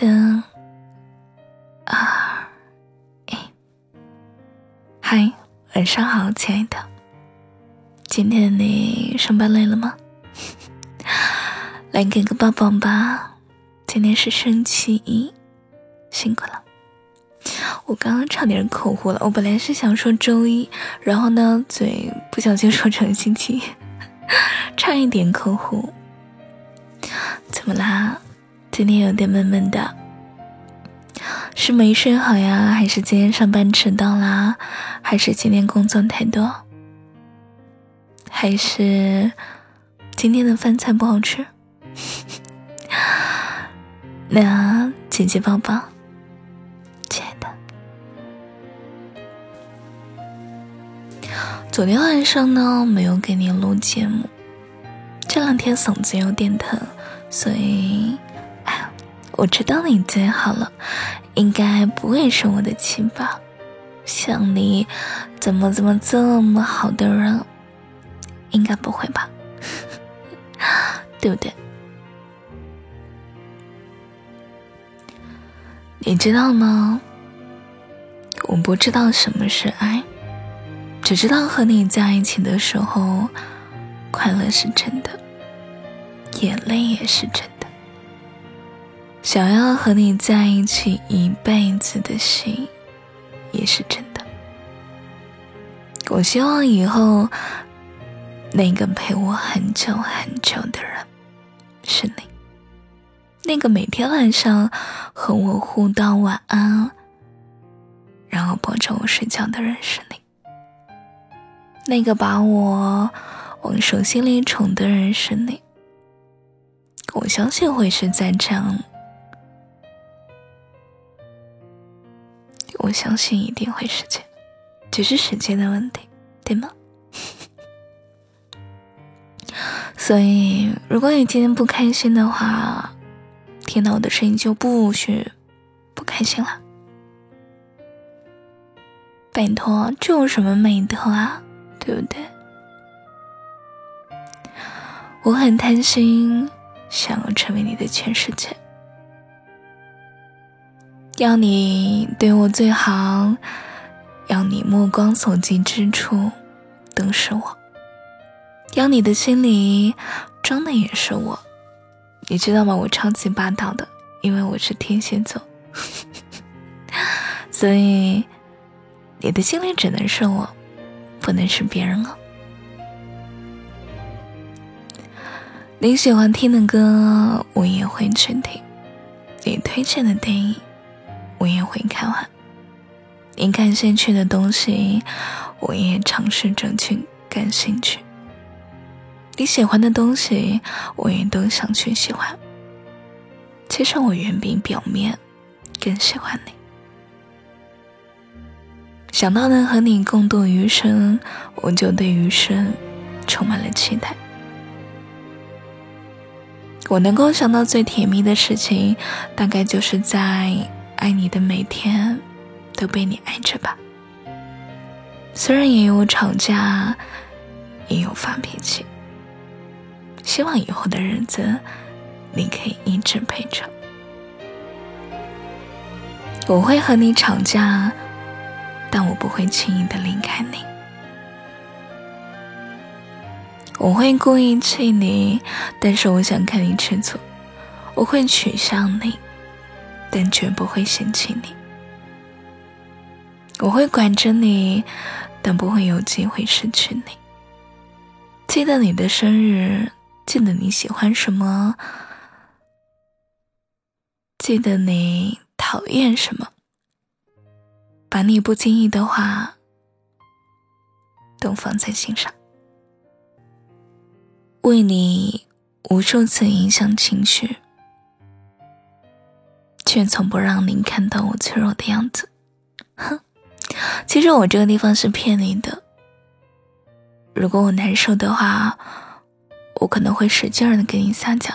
三、二、一，嗨，晚上好，亲爱的。今天你上班累了吗？来给个抱抱吧。今天是星期一，辛苦了。我刚刚差点口误了，我本来是想说周一，然后呢，嘴不小心说成星期一，差一点口误。怎么啦？今天有点闷闷的，是没睡好呀，还是今天上班迟到啦，还是今天工作太多，还是今天的饭菜不好吃？那姐姐抱抱，亲爱的。昨天晚上呢，没有给你录节目，这两天嗓子有点疼，所以。我知道你最好了，应该不会生我的气吧？像你，怎么怎么这么好的人，应该不会吧？对不对？你知道吗？我不知道什么是爱，只知道和你在一起的时候，快乐是真的，眼泪也是真的。想要和你在一起一辈子的心，也是真的。我希望以后那个陪我很久很久的人是你，那个每天晚上和我互道晚安，然后抱着我睡觉的人是你，那个把我往手心里宠的人是你。我相信会是在这样。我相信一定会实现，只是时间的问题，对吗？所以，如果你今天不开心的话，听到我的声音就不许不开心了。拜托，这有什么美德啊？对不对？我很贪心，想要成为你的全世界。要你对我最好，要你目光所及之处都是我，要你的心里装的也是我，你知道吗？我超级霸道的，因为我是天蝎座，所以你的心里只能是我，不能是别人了。你喜欢听的歌，我也会去听；你推荐的电影。我也会看完，你感兴趣的东西，我也尝试着去感兴趣。你喜欢的东西，我也都想去喜欢。其实我远比表面更喜欢你。想到能和你共度余生，我就对余生充满了期待。我能够想到最甜蜜的事情，大概就是在。爱你的每天都被你爱着吧，虽然也有吵架，也有发脾气。希望以后的日子你可以一直陪着。我会和你吵架，但我不会轻易的离开你。我会故意气你，但是我想看你吃醋。我会取笑你。但绝不会嫌弃你。我会管着你，但不会有机会失去你。记得你的生日，记得你喜欢什么，记得你讨厌什么，把你不经意的话都放在心上，为你无数次影响情绪。却从不让您看到我脆弱的样子，哼！其实我这个地方是骗你的。如果我难受的话，我可能会使劲的跟你撒娇，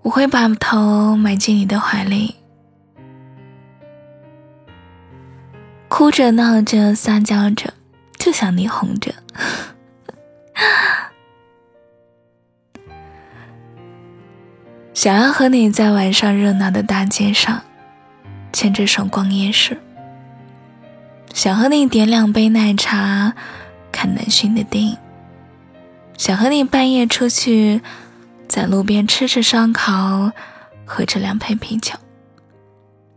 我会把头埋进你的怀里，哭着闹着撒娇着，就想你哄着。想要和你在晚上热闹的大街上牵着手逛夜市，想和你点两杯奶茶，看暖心的电影，想和你半夜出去，在路边吃着烧烤，喝着两杯啤酒，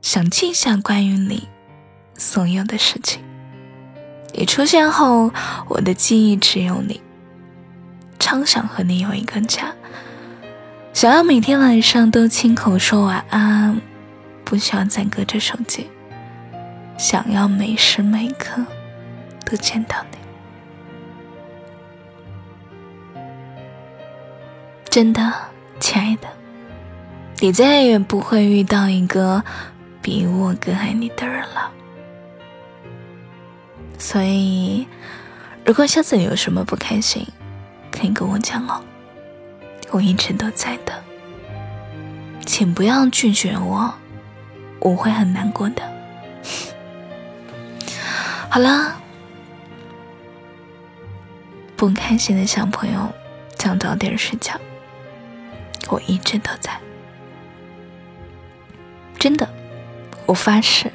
想记下关于你所有的事情。你出现后，我的记忆只有你。超想和你有一个家。想要每天晚上都亲口说晚安，不需要再隔着手机。想要每时每刻都见到你。真的，亲爱的，你再也不会遇到一个比我更爱你的人了。所以，如果下次有什么不开心，可以跟我讲哦。我一直都在的，请不要拒绝我，我会很难过的。好了，不开心的小朋友，想早点睡觉。我一直都在，真的，我发誓。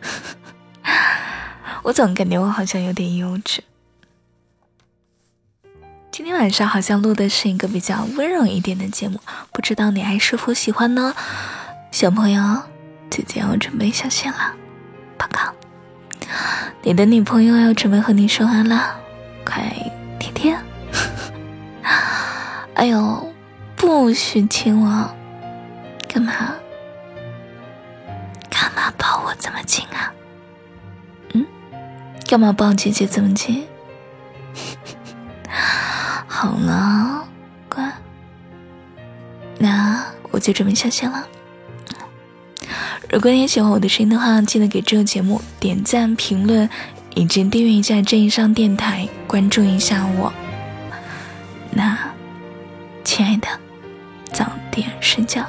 我总感觉我好像有点幼稚。今天晚上好像录的是一个比较温柔一点的节目，不知道你还是否喜欢呢？小朋友，姐姐要准备下线了，报告，你的女朋友要准备和你说完了，快贴贴。哎呦，不许亲我，干嘛？干嘛抱我这么紧啊？嗯，干嘛抱姐姐这么紧？好了，乖，那我就准备下线了。如果你也喜欢我的声音的话，记得给这个节目点赞、评论，以及订阅一下这一上电台，关注一下我。那，亲爱的，早点睡觉。